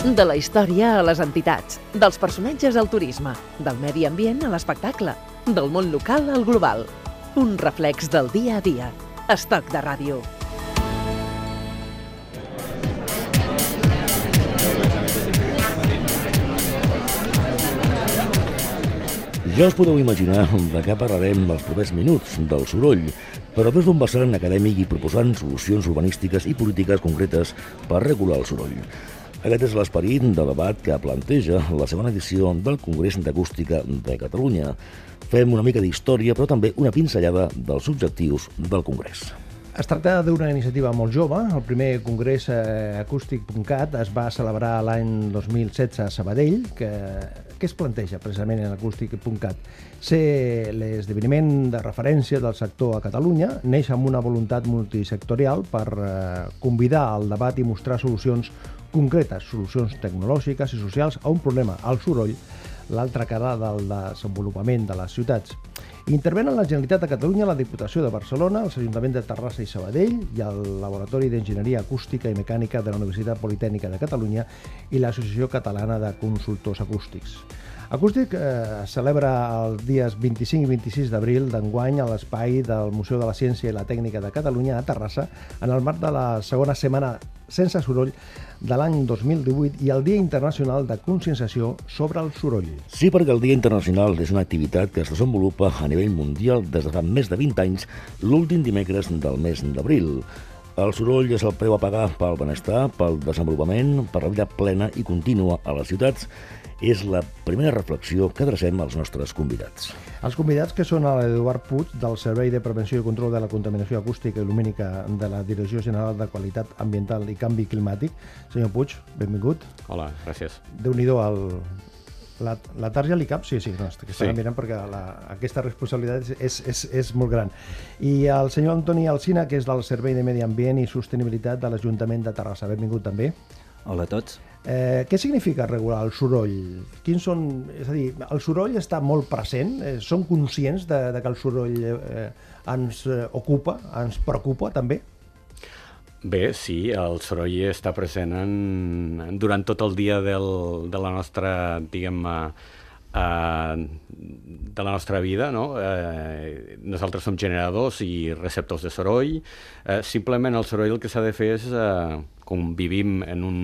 De la història a les entitats, dels personatges al turisme, del medi ambient a l'espectacle, del món local al global. Un reflex del dia a dia. Estoc de ràdio. Ja us podeu imaginar de què parlarem els propers minuts, del soroll, però des d'un vessant acadèmic i proposant solucions urbanístiques i polítiques concretes per regular el soroll. Aquest és l'esperit del debat que planteja la segona edició del Congrés d'Acústica de Catalunya. Fem una mica d'història, però també una pinzellada dels objectius del Congrés. Es tracta d'una iniciativa molt jove. El primer congrés eh, acústic.cat es va celebrar l'any 2016 a Sabadell, que, que es planteja precisament en acústic.cat. Ser l'esdeveniment de referència del sector a Catalunya neix amb una voluntat multisectorial per eh, convidar al debat i mostrar solucions concretes, solucions tecnològiques i socials a un problema, el soroll, l'altra cara del desenvolupament de les ciutats. Intervenen la Generalitat de Catalunya, la Diputació de Barcelona, els Ajuntaments de Terrassa i Sabadell i el Laboratori d'Enginyeria Acústica i Mecànica de la Universitat Politècnica de Catalunya i l'Associació Catalana de Consultors Acústics. Acústic eh, celebra els dies 25 i 26 d'abril d'enguany a l'espai del Museu de la Ciència i la Tècnica de Catalunya a Terrassa en el marc de la segona setmana sense soroll de l'any 2018 i el Dia Internacional de Conscienciació sobre el soroll. Sí, perquè el Dia Internacional és una activitat que es desenvolupa a nivell mundial des de fa més de 20 anys, l'últim dimecres del mes d'abril. El soroll és el preu a pagar pel benestar, pel desenvolupament, per la vida plena i contínua a les ciutats és la primera reflexió que adrecem als nostres convidats. Els convidats que són l'Eduard Puig, del Servei de Prevenció i Control de la Contaminació Acústica i Lumínica de la Direcció General de Qualitat Ambiental i Canvi Climàtic. Senyor Puig, benvingut. Hola, gràcies. Déu-n'hi-do el, la, la tarja li cap? Sí, sí, no, que sí. mirant perquè la, aquesta responsabilitat és, és, és molt gran. I el senyor Antoni Alcina, que és del Servei de Medi Ambient i Sostenibilitat de l'Ajuntament de Terrassa. Benvingut també. Hola a tots. Eh, què significa regular el soroll? Quins són, és a dir, el soroll està molt present, eh, som conscients de, de que el soroll eh, ens eh, ocupa, ens preocupa també? Bé, sí, el soroll està present en, durant tot el dia del, de la nostra, diguem, eh, de la nostra vida, no? Eh, nosaltres som generadors i receptors de soroll. Eh, simplement el soroll el que s'ha de fer és eh, com vivim en, un,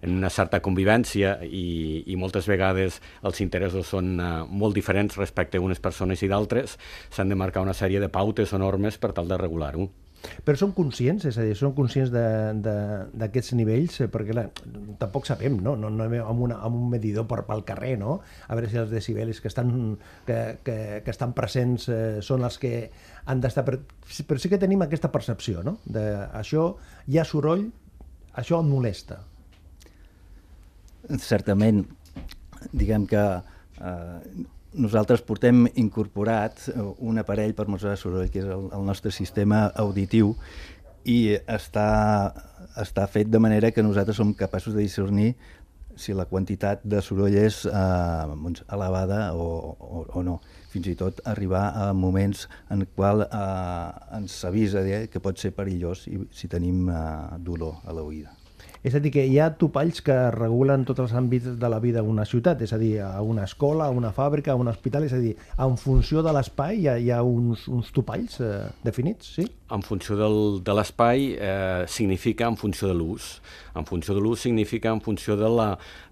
en una certa convivència i, i moltes vegades els interessos són uh, molt diferents respecte a unes persones i d'altres, s'han de marcar una sèrie de pautes o normes per tal de regular-ho. Però som conscients, és a dir, som conscients d'aquests nivells, eh, perquè la, tampoc sabem, no? no, no amb, una, amb un medidor per, pel carrer, no? A veure si els decibelis que estan, que, que, que estan presents eh, són els que han d'estar... Però, però sí que tenim aquesta percepció, no? De, això hi ha soroll, això em molesta. Certament, diguem que eh, nosaltres portem incorporat un aparell per mesurar soroll, que és el, el nostre sistema auditiu, i està, està fet de manera que nosaltres som capaços de discernir si la quantitat de soroll és eh, doncs, elevada o, o, o no. Fins i tot arribar a moments en qual eh, ens avisa eh, que pot ser perillós si tenim eh, dolor a l'oïda. És a dir, que hi ha topalls que regulen tots els àmbits de la vida d'una ciutat, és a dir, a una escola, a una fàbrica, a un hospital, és a dir, en funció de l'espai hi, ha, hi ha uns, uns topalls eh, definits, sí? En funció del, de l'espai eh, significa en funció de l'ús. En funció de l'ús significa en funció de la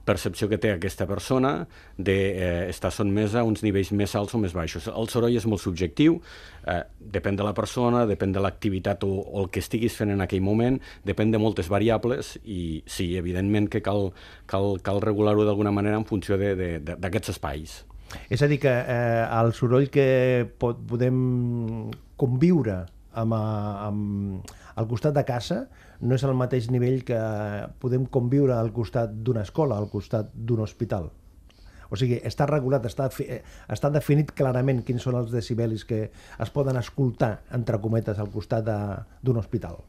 percepció que té aquesta persona d'estar de, eh, sotmesa a uns nivells més alts o més baixos. El soroll és molt subjectiu, eh, depèn de la persona, depèn de l'activitat o, o el que estiguis fent en aquell moment, depèn de moltes variables i sí, evidentment que cal, cal, cal regular-ho d'alguna manera en funció d'aquests espais. És a dir, que eh, el soroll que pot, podem conviure amb, amb, al costat de casa no és al mateix nivell que podem conviure al costat d'una escola, al costat d'un hospital. O sigui, està regulat, està, està definit clarament quins són els decibelis que es poden escoltar, entre cometes, al costat d'un hospital.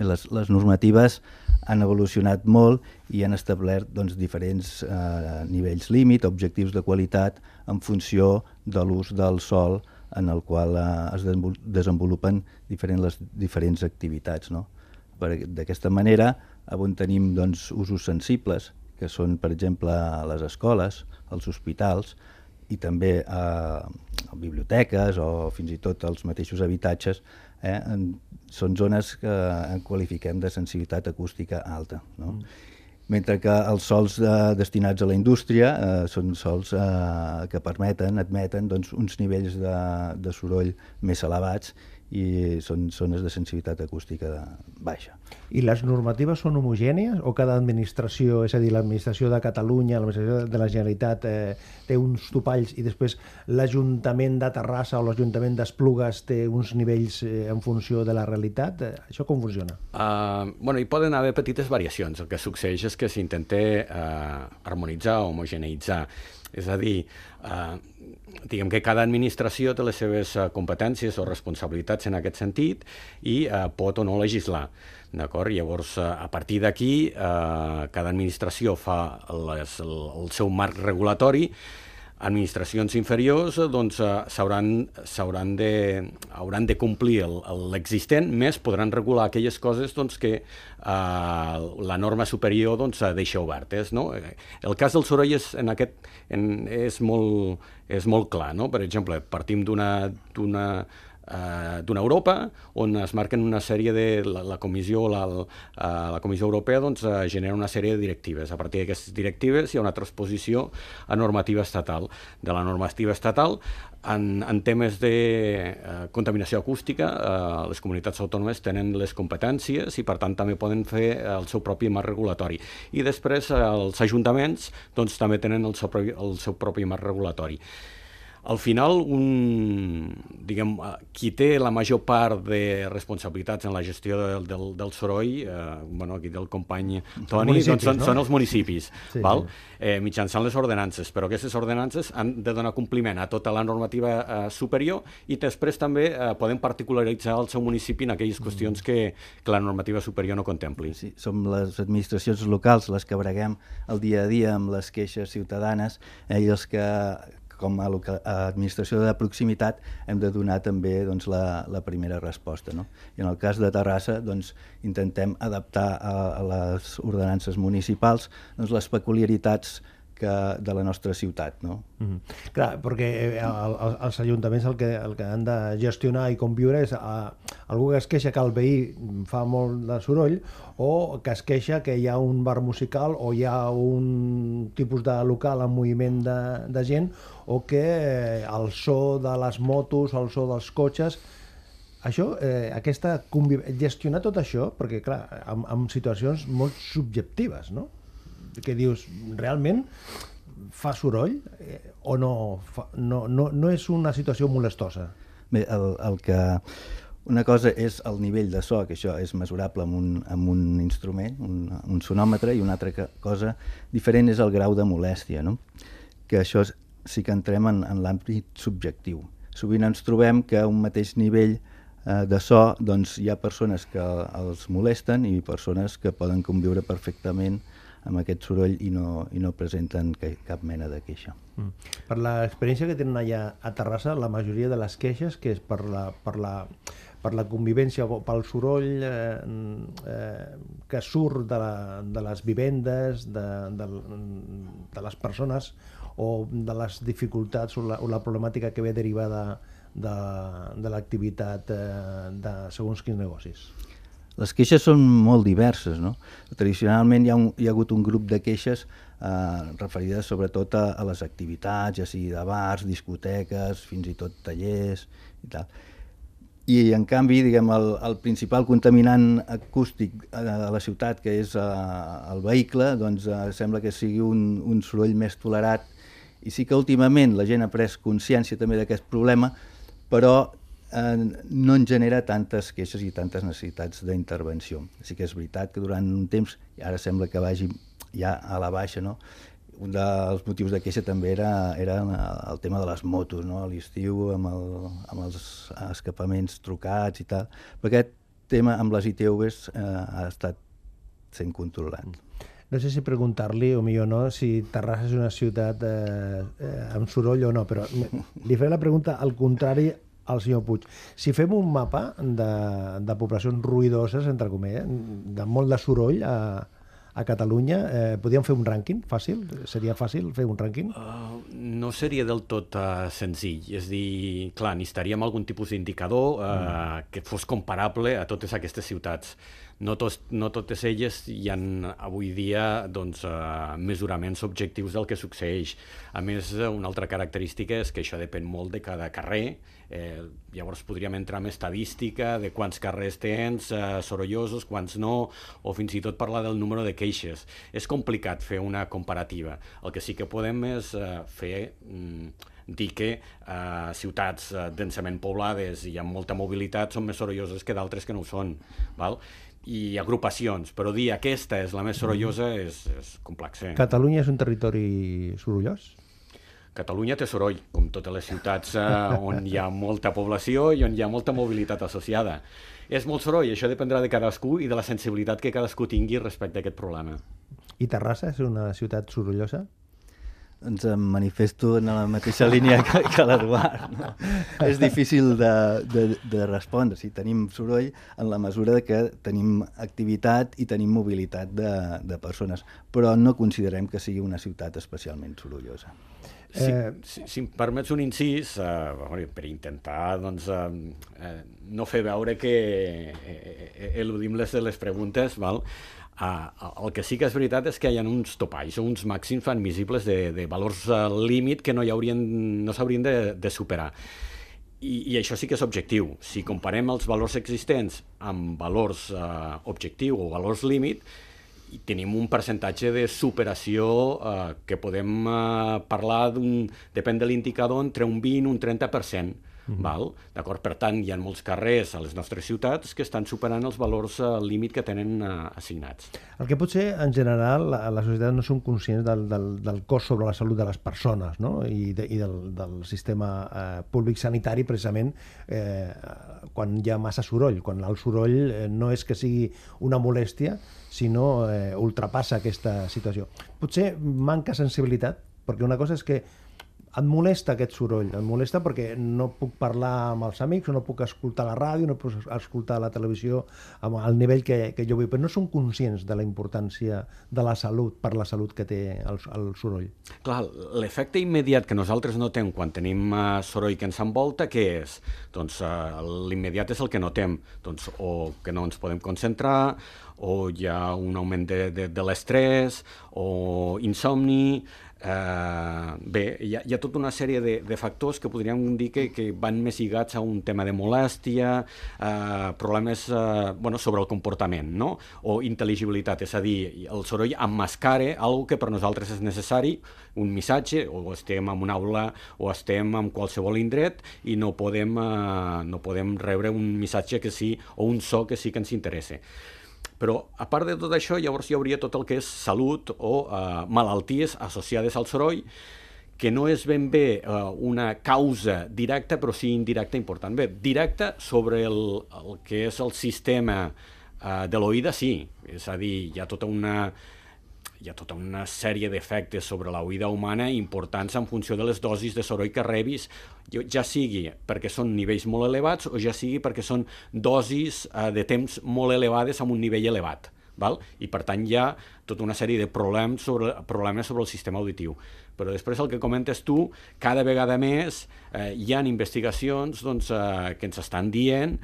Les, les normatives han evolucionat molt i han establert doncs, diferents eh, nivells límit, objectius de qualitat en funció de l'ús del sol en el qual eh, es desenvolupen diferents, les diferents activitats. No? D'aquesta manera, on tenim doncs, usos sensibles, que són, per exemple, les escoles, els hospitals, i també a, a biblioteques o fins i tot els mateixos habitatges, eh, en, són zones que en qualifiquem de sensibilitat acústica alta. No? Mm. Mentre que els sols eh, destinats a la indústria eh, són sols eh, que permeten, admeten doncs, uns nivells de, de soroll més elevats i són zones de sensibilitat acústica de baixa. I les normatives són homogènies o cada administració, és a dir, l'administració de Catalunya, l'administració de la Generalitat eh, té uns topalls i després l'Ajuntament de Terrassa o l'Ajuntament d'Esplugues té uns nivells eh, en funció de la realitat? Eh, això com funciona? Uh, bueno, hi poden haver petites variacions. El que succeeix és que s'intenta uh, harmonitzar o homogeneitzar. És a dir, uh, diguem que cada administració té les seves uh, competències o responsabilitats en aquest sentit i uh, pot o no legislar. D'acord? Llavors, uh, a partir d'aquí, uh, cada administració fa les, el, el seu marc regulatori administracions inferiors doncs, eh, s'hauran de, hauran de complir l'existent, més podran regular aquelles coses doncs, que eh, la norma superior doncs, deixa obertes. No? El cas del soroll és, en aquest, en, és, molt, és molt clar. No? Per exemple, partim d'una eh, d'una Europa on es marquen una sèrie de... La, la Comissió la, la, eh, Comissió Europea doncs, eh, genera una sèrie de directives. A partir d'aquestes directives hi ha una transposició a normativa estatal. De la normativa estatal en, en temes de eh, contaminació acústica, eh, les comunitats autònomes tenen les competències i, per tant, també poden fer el seu propi marc regulatori. I després eh, els ajuntaments doncs, també tenen el seu, propi, el seu propi marc regulatori al final, un, diguem, eh, qui té la major part de responsabilitats en la gestió del, del, del soroll, eh, bueno, aquí del company Toni, doncs són, no? són els municipis, sí, val? Sí. Eh, mitjançant les ordenances, però aquestes ordenances han de donar compliment a tota la normativa eh, superior i després també eh, poden particularitzar el seu municipi en aquelles mm. qüestions que, que la normativa superior no contempli. Sí, som les administracions locals les que breguem el dia a dia amb les queixes ciutadanes eh, i els que com a, administració de proximitat hem de donar també doncs, la, la primera resposta. No? I en el cas de Terrassa doncs, intentem adaptar a, a les ordenances municipals doncs, les peculiaritats que, de la nostra ciutat. No? Mm -hmm. Clar, perquè eh, el, el, els ajuntaments el que, el que han de gestionar i conviure és a, algú que es queixa que el veí fa molt de soroll o que es queixa que hi ha un bar musical o hi ha un tipus de local en moviment de, de gent o que eh, el so de les motos el so dels cotxes això, eh, aquesta gestionar tot això, perquè clar, en, en situacions molt subjectives, no? Que dius, realment fa soroll eh, o no, fa, no, no, no és una situació molestosa? Bé, el, el que... Una cosa és el nivell de so, que això és mesurable amb un, amb un instrument, un, un sonòmetre, i una altra cosa diferent és el grau de molèstia, no? que això sí que entrem en, en l'àmbit subjectiu. Sovint ens trobem que a un mateix nivell eh, de so doncs, hi ha persones que els molesten i persones que poden conviure perfectament amb aquest soroll i no, i no presenten que, cap mena de queixa. Mm. Per l'experiència que tenen allà a Terrassa, la majoria de les queixes, que és per la, per la, per la convivència o pel soroll eh, eh, que surt de, la, de les vivendes, de, de, de les persones o de les dificultats o la, o la problemàtica que ve derivada de, de l'activitat eh, de segons quins negocis. Les queixes són molt diverses, no? Tradicionalment hi ha, un, hi ha hagut un grup de queixes eh, referides sobretot a, a les activitats, ja sigui de bars, discoteques, fins i tot tallers i tal. I, en canvi, diguem, el, el principal contaminant acústic a la ciutat, que és eh, el vehicle, doncs eh, sembla que sigui un, un soroll més tolerat. I sí que últimament la gent ha pres consciència també d'aquest problema, però eh, no en genera tantes queixes i tantes necessitats d'intervenció. Sí que és veritat que durant un temps, i ara sembla que vagi ja a la baixa, no? un dels motius de queixa també era, era el tema de les motos, no? a l'estiu amb, el, amb els escapaments trucats i tal, però aquest tema amb les ITVs eh, ha estat sent controlat. No sé si preguntar-li, o millor no, si Terrassa és una ciutat eh, eh, amb soroll o no, però li faré la pregunta al contrari al senyor Puig. Si fem un mapa de, de poblacions ruïdoses, entre comilles, de molt de soroll a, a Catalunya. Eh, podríem fer un rànquing fàcil? Seria fàcil fer un rànquing? Uh, no seria del tot uh, senzill. És dir, clar, necessitaríem algun tipus d'indicador uh, mm. que fos comparable a totes aquestes ciutats no, tos, no totes elles hi han avui dia doncs, uh, mesuraments objectius del que succeeix. A més, una altra característica és que això depèn molt de cada carrer, eh, llavors podríem entrar en estadística de quants carrers tens, eh, sorollosos, quants no, o fins i tot parlar del número de queixes. És complicat fer una comparativa. El que sí que podem és eh, fer... Mm, dir que eh, ciutats eh, densament poblades i amb molta mobilitat són més sorolloses que d'altres que no ho són. Val? I agrupacions, però dir aquesta és la més sorollosa és, és complex. Eh? Catalunya és un territori sorollós? Catalunya té soroll, com totes les ciutats eh, on hi ha molta població i on hi ha molta mobilitat associada. És molt soroll, això dependrà de cadascú i de la sensibilitat que cadascú tingui respecte a aquest problema. I Terrassa és una ciutat sorollosa? Ens em manifesto en la mateixa línia que, que l'Eduard. No? És difícil de, de, de respondre. Si tenim soroll en la mesura de que tenim activitat i tenim mobilitat de, de persones, però no considerem que sigui una ciutat especialment sorollosa. Si, eh... si, si em permets un incís, eh, per intentar doncs, eh, no fer veure que eh, eh eludim les, les preguntes, val? Uh, el que sí que és veritat és que hi ha uns topalls, uns màxims admissibles de, de valors uh, límit que no, hi haurien, no s'haurien de, de superar. I, I això sí que és objectiu. Si comparem els valors existents amb valors uh, objectiu o valors límit, tenim un percentatge de superació uh, que podem uh, parlar d'un, depèn de l'indicador, entre un 20 i un 30%. Mm -hmm. val? D'acord? Per tant, hi ha molts carrers a les nostres ciutats que estan superant els valors uh, límit que tenen uh, assignats. El que potser, en general, a la societat no som conscients del, del, del cost sobre la salut de les persones no? i, de, i del, del sistema uh, públic sanitari, precisament, eh, quan hi ha massa soroll. Quan el soroll eh, no és que sigui una molèstia, sinó eh, ultrapassa aquesta situació. Potser manca sensibilitat, perquè una cosa és que em molesta aquest soroll, em molesta perquè no puc parlar amb els amics, no puc escoltar la ràdio, no puc escoltar la televisió amb el nivell que, que jo vull, però no som conscients de la importància de la salut, per la salut que té el, el soroll. Clar, l'efecte immediat que nosaltres notem quan tenim uh, soroll que ens envolta, què és? Doncs uh, l'immediat és el que notem, doncs, o que no ens podem concentrar, o hi ha un augment de, de, de l'estrès, o insomni, Eh, bé, hi ha, hi ha tota una sèrie de, de factors que podríem dir que, que van més lligats a un tema de molèstia, eh, problemes eh, bueno, sobre el comportament, no? o intel·ligibilitat, és a dir, el soroll emmascara algo que per nosaltres és necessari, un missatge, o estem en una aula o estem en qualsevol indret i no podem, eh, no podem rebre un missatge que sí, o un so que sí que ens interessa. Però, a part de tot això, llavors hi hauria tot el que és salut o eh, malalties associades al soroll, que no és ben bé eh, una causa directa, però sí indirecta important. Bé, directa sobre el, el que és el sistema eh, de l'oïda, sí. És a dir, hi ha tota una hi ha tota una sèrie d'efectes sobre la oïda humana importants en funció de les dosis de soroll que rebis, ja sigui perquè són nivells molt elevats o ja sigui perquè són dosis eh, de temps molt elevades amb un nivell elevat. Val? I per tant hi ha tota una sèrie de problemes sobre, problemes sobre el sistema auditiu. Però després el que comentes tu, cada vegada més eh, hi han investigacions doncs, eh, que ens estan dient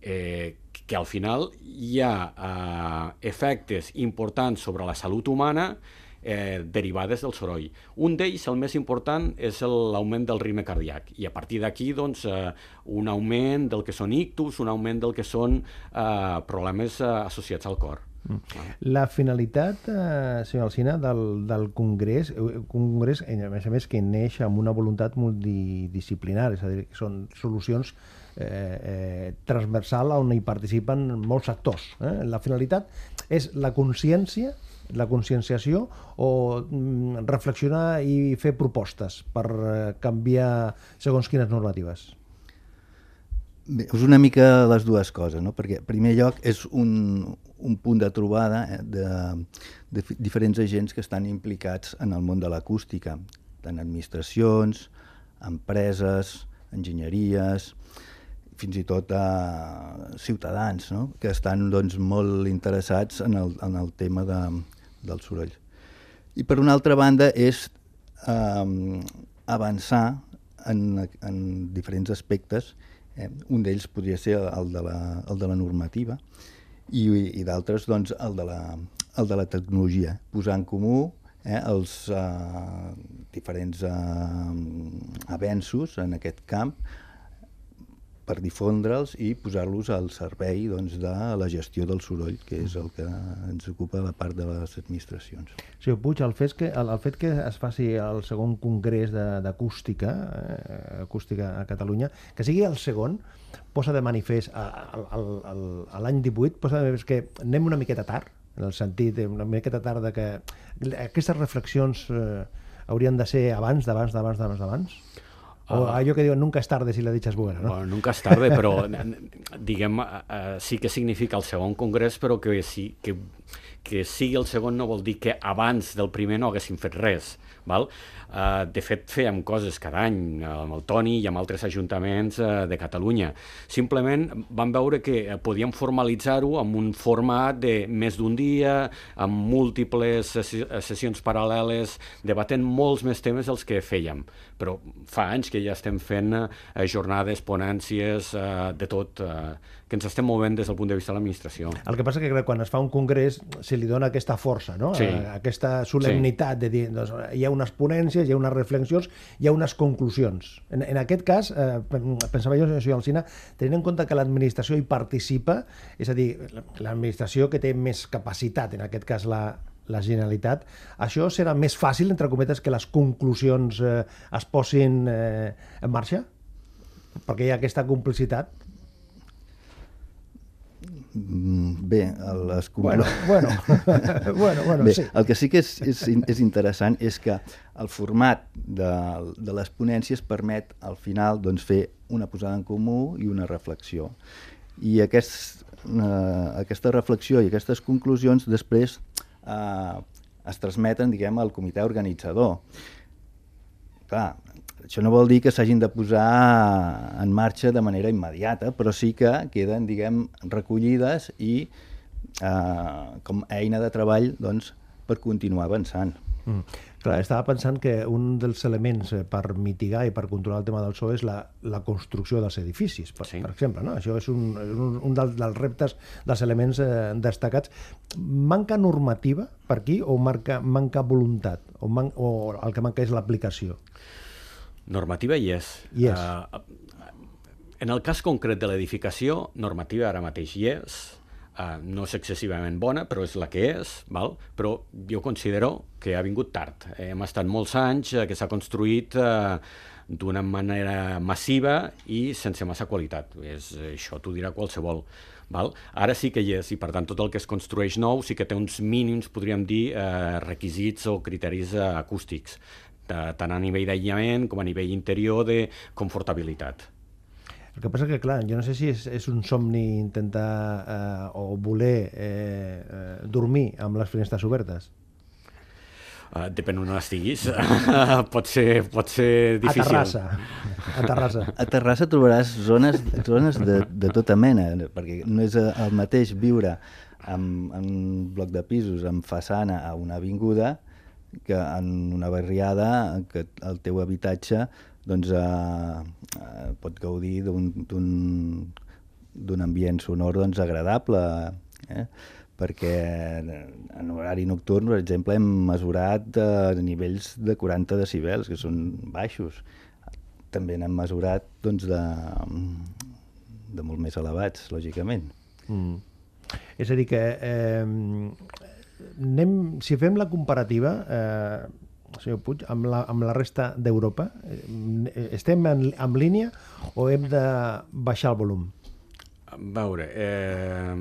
eh, que al final hi ha eh, efectes importants sobre la salut humana eh, derivades del soroll. Un d'ells, el més important, és l'augment del ritme cardíac. I a partir d'aquí, doncs, eh, un augment del que són ictus, un augment del que són eh, problemes eh, associats al cor. Mm. La finalitat, eh, senyor Alcina, del, del Congrés, eh, congrés, a més a més, que neix amb una voluntat multidisciplinar, és a dir, que són solucions eh, eh, transversal on hi participen molts actors. Eh? La finalitat és la consciència la conscienciació o mm, reflexionar i fer propostes per eh, canviar segons quines normatives? Bé, és una mica les dues coses, no? perquè en primer lloc és un, un punt de trobada eh, de, de diferents agents que estan implicats en el món de l'acústica, tant administracions, empreses, enginyeries, fins i tot a ciutadans no? que estan doncs, molt interessats en el, en el tema de, del soroll. I per una altra banda és eh, avançar en, en diferents aspectes. Eh? Un d'ells podria ser el de la, el de la normativa i, i d'altres doncs, el, de la, el de la tecnologia. Posar en comú eh, els eh, diferents eh, avenços en aquest camp per difondre'ls i posar-los al servei doncs, de la gestió del soroll, que és el que ens ocupa la part de les administracions. Sí, Puig, el fet que, el, el fet que es faci el segon congrés d'acústica eh, acústica a Catalunya, que sigui el segon, posa de manifest l'any 18, posa de manifest que anem una miqueta tard, en el sentit, una miqueta tard que aquestes reflexions eh, haurien de ser abans, d'abans, d'abans, d'abans, d'abans? O uh, allò que diuen nunca és tarde si la dicha és buena, no? Bueno, nunca és tarde, però diguem, uh, sí que significa el segon congrés, però que sí que, que sigui el segon no vol dir que abans del primer no haguéssim fet res. Val? Uh, de fet, fèiem coses cada any amb el Toni i amb altres ajuntaments uh, de Catalunya. Simplement vam veure que podíem formalitzar-ho amb un format de més d'un dia, amb múltiples sessions paral·leles, debatent molts més temes dels que fèiem. Però fa anys que ja estem fent uh, jornades, ponències, uh, de tot, uh, que ens estem movent des del punt de vista de l'administració. El que passa que quan es fa un congrés se li dona aquesta força, no? Sí. aquesta solemnitat sí. de dir doncs, hi ha unes ponències, hi ha unes reflexions, hi ha unes conclusions. En, en aquest cas, eh, pensava jo, senyor Alcina, tenint en compte que l'administració hi participa, és a dir, l'administració que té més capacitat, en aquest cas la, la Generalitat, això serà més fàcil, entre cometes, que les conclusions eh, es posin eh, en marxa? Perquè hi ha aquesta complicitat? Mm, bé, les bueno, bueno, bueno, bueno, Bé, sí. el que sí que és, és, és interessant és que el format de, de les ponències permet al final doncs, fer una posada en comú i una reflexió. I aquest, eh, aquesta reflexió i aquestes conclusions després eh, es transmeten diguem, al comitè organitzador. Clar, això no vol dir que s'hagin de posar en marxa de manera immediata, però sí que queden, diguem, recollides i eh, com a eina de treball doncs, per continuar avançant. Mm. Clar, estava pensant que un dels elements eh, per mitigar i per controlar el tema del so és la, la construcció dels edificis, per, sí. per exemple. No? Això és un, un, un dels, dels reptes, dels elements eh, destacats. Manca normativa per aquí o marca, manca voluntat? O, man, o el que manca és l'aplicació? Normativa hi és. Hi és. Uh, en el cas concret de l'edificació, normativa ara mateix hi és, uh, no és excessivament bona, però és la que és, val? però jo considero que ha vingut tard. Hem estat molts anys uh, que s'ha construït uh, d'una manera massiva i sense massa qualitat. És, això t'ho dirà qualsevol. Val? Ara sí que hi és, i per tant tot el que es construeix nou sí que té uns mínims, podríem dir, eh, requisits o criteris eh, acústics tant a nivell d'aïllament com a nivell interior de confortabilitat. El que passa que, clar, jo no sé si és, és un somni intentar eh, o voler eh, eh, dormir amb les finestres obertes. Uh, depèn on estiguis. pot, ser, pot ser difícil. A Terrassa. A Terrassa. A Terrassa trobaràs zones, zones de, de tota mena, perquè no és el mateix viure en, en un bloc de pisos amb façana a una avinguda que en una barriada que el teu habitatge doncs, eh, eh, pot gaudir d'un ambient sonor doncs, agradable, eh? perquè en horari nocturn, per exemple, hem mesurat eh, nivells de 40 decibels, que són baixos. També n'hem mesurat doncs, de, de molt més elevats, lògicament. Mm. És a dir, que eh, anem, si fem la comparativa, eh, senyor Puig, amb la, amb la resta d'Europa, eh, estem en, en línia o hem de baixar el volum? A veure, eh,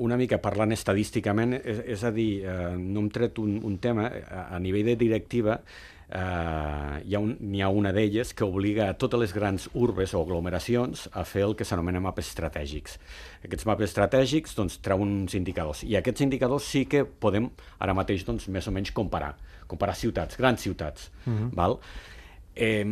una mica parlant estadísticament, és, és a dir, eh, no hem tret un, un tema, a, a nivell de directiva, eh, hi, ha un, hi ha una d'elles que obliga a totes les grans urbes o aglomeracions a fer el que s'anomena mapes estratègics. Aquests mapes estratègics doncs, treuen uns indicadors i aquests indicadors sí que podem ara mateix doncs, més o menys comparar, comparar ciutats, grans ciutats. Uh mhm. -huh. val? Eh,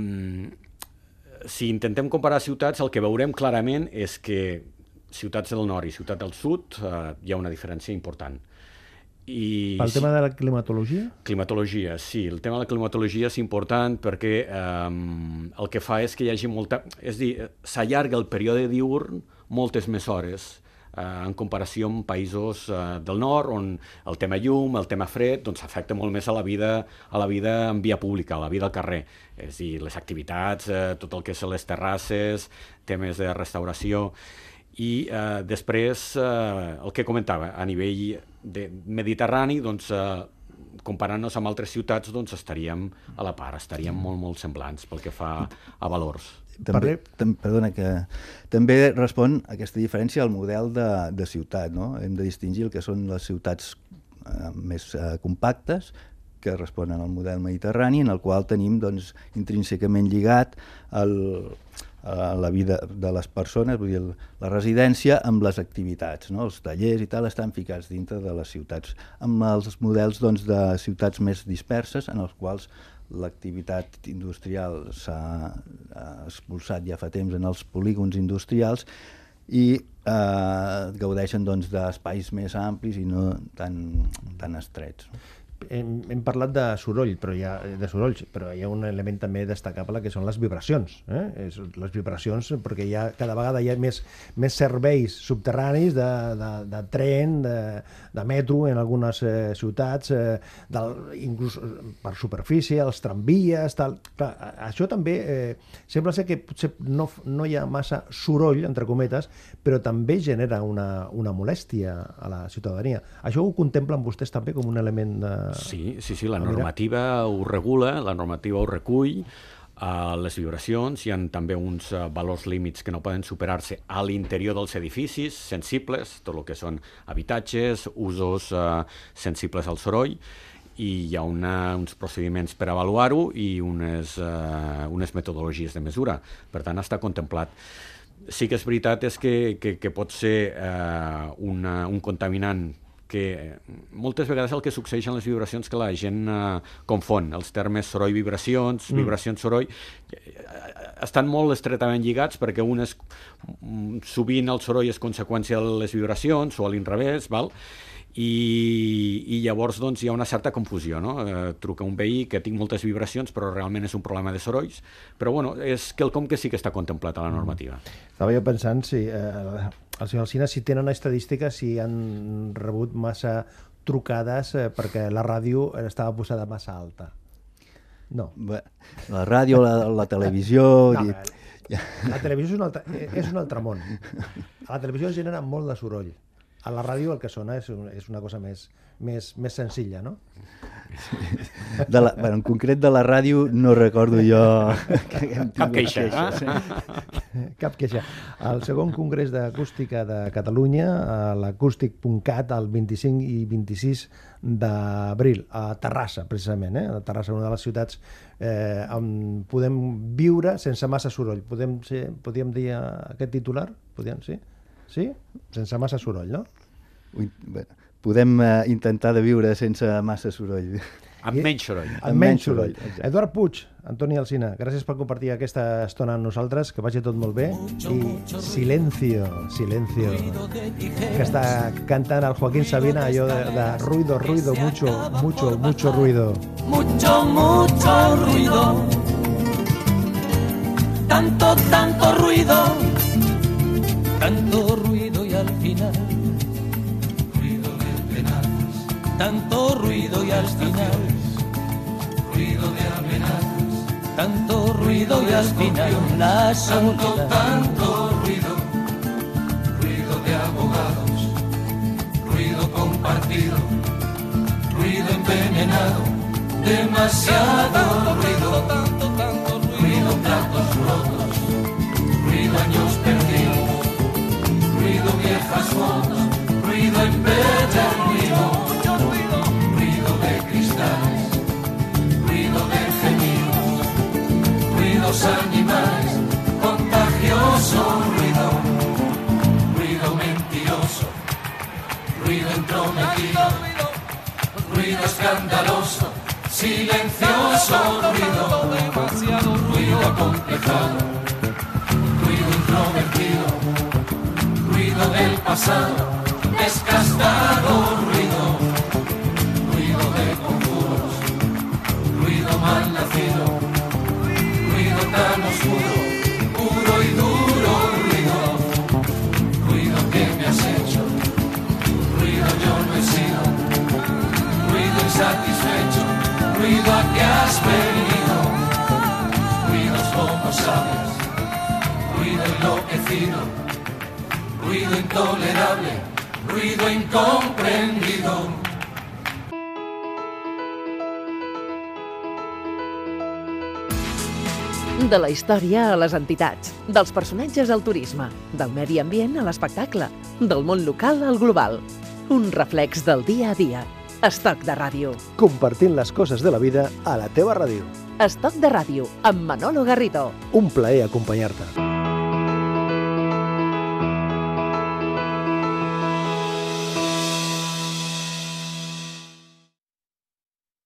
si intentem comparar ciutats, el que veurem clarament és que ciutats del nord i ciutat del sud eh, hi ha una diferència important I... Pel tema de la climatologia? Climatologia, sí. El tema de la climatologia és important perquè eh, el que fa és que hi hagi molta... És dir, s'allarga el període diurn moltes més hores eh, en comparació amb països eh, del nord, on el tema llum, el tema fred, doncs afecta molt més a la vida, a la vida en via pública, a la vida al carrer. És dir, les activitats, eh, tot el que són les terrasses, temes de restauració i eh, després eh, el que comentava, a nivell de mediterrani, doncs, eh, comparant-nos amb altres ciutats, doncs estaríem a la part, estaríem molt, molt semblants pel que fa a valors. També, tam, perdona, que també respon a aquesta diferència al model de, de ciutat. No? Hem de distingir el que són les ciutats eh, més eh, compactes, que responen al model mediterrani, en el qual tenim doncs, intrínsecament lligat el, a la vida de les persones, vull dir, la residència amb les activitats, no? els tallers i tal estan ficats dintre de les ciutats, amb els models doncs, de ciutats més disperses en els quals l'activitat industrial s'ha expulsat ja fa temps en els polígons industrials i eh, gaudeixen doncs, d'espais més amplis i no tan, tan estrets. No? Hem, hem parlat de soroll, però hi ha, de sorolls, però hi ha un element també destacable que són les vibracions. Eh? És, les vibracions, perquè hi ha, cada vegada hi ha més, més serveis subterranis de, de, de tren, de, de metro en algunes eh, ciutats, eh, del, inclús per superfície, els tramvies, tal. Clar, això també eh, sembla ser que potser no, no hi ha massa soroll, entre cometes, però també genera una, una molèstia a la ciutadania. Això ho contemplen vostès també com un element de, Sí, sí, sí, la normativa ho regula, la normativa ho recull, uh, les vibracions, hi ha també uns uh, valors límits que no poden superar-se a l'interior dels edificis sensibles, tot el que són habitatges, usos uh, sensibles al soroll, i hi ha una, uns procediments per avaluar-ho i unes, uh, unes metodologies de mesura. Per tant, està contemplat. Sí que és veritat és que, que, que pot ser uh, una, un contaminant que moltes vegades el que succeeix en les vibracions que la gent eh, confon els termes soroll-vibracions, mm. vibracions-soroll, eh, estan molt estretament lligats perquè un és, mm, sovint el soroll és conseqüència de les vibracions o a l'inrevés, val? i, i llavors doncs, hi ha una certa confusió. No? Eh, truca un veí que tinc moltes vibracions però realment és un problema de sorolls, però bueno, és quelcom que sí que està contemplat a la normativa. Estava jo pensant si eh, el senyor Alcina si tenen estadístiques si han rebut massa trucades eh, perquè la ràdio estava posada massa alta. No. Bé, la ràdio, la, la televisió... No, i... La televisió és un, altre, és un altre món. A la televisió es genera molt de soroll. A la ràdio el que sona és, un, és una cosa més, més, més senzilla, no? De la, bueno, en concret de la ràdio no recordo jo que cap queixa. queixa sí. Cap queixa. El segon congrés d'acústica de Catalunya, l'acústic.cat, el 25 i 26 d'abril, a Terrassa, precisament. Eh? A Terrassa, una de les ciutats eh, on podem viure sense massa soroll. Podem, ser, podríem dir aquest titular? Podríem, sí? Sí? Sense massa soroll, no? Ui, bé, podem uh, intentar de viure sense massa soroll. Amb menys soroll. Amb menys soroll. Eduard Puig, Antoni Alsina, gràcies per compartir aquesta estona amb nosaltres, que vagi tot molt bé. I Silencio, Silencio, que està cantant el Joaquín Sabina allò de, de ruido, ruido, mucho, mucho, mucho ruido. Mucho, mucho ruido. Tanto, tanto ruido tanto final. Ruido de penas, tanto ruido y al final ruido de amenazas, tanto ruido y al final la soledad. Tanto, ruido, ruido de abogados, ruido compartido, ruido envenenado, demasiado ruido, tanto, tanto ruido, ruido platos rotos, ruido años acomplejado, ruido introvertido, ruido del pasado, desgastado. Ruido, ruido de conjuros, ruido mal nacido, ruido tan oscuro, puro y duro. Ruido, ruido que me has hecho, ruido yo no he sido, ruido insatisfecho, ruido a que has venido. Como sabios, ruido enloquecido, ruido intolerable, ruido incomprendido. De la història a les entitats, dels personatges al turisme, del medi ambient a l'espectacle, del món local al global. Un reflex del dia a dia. Estoc de ràdio. Compartint les coses de la vida a la teva ràdio. Estoc de ràdio, amb Manolo Garrido. Un plaer acompanyar-te.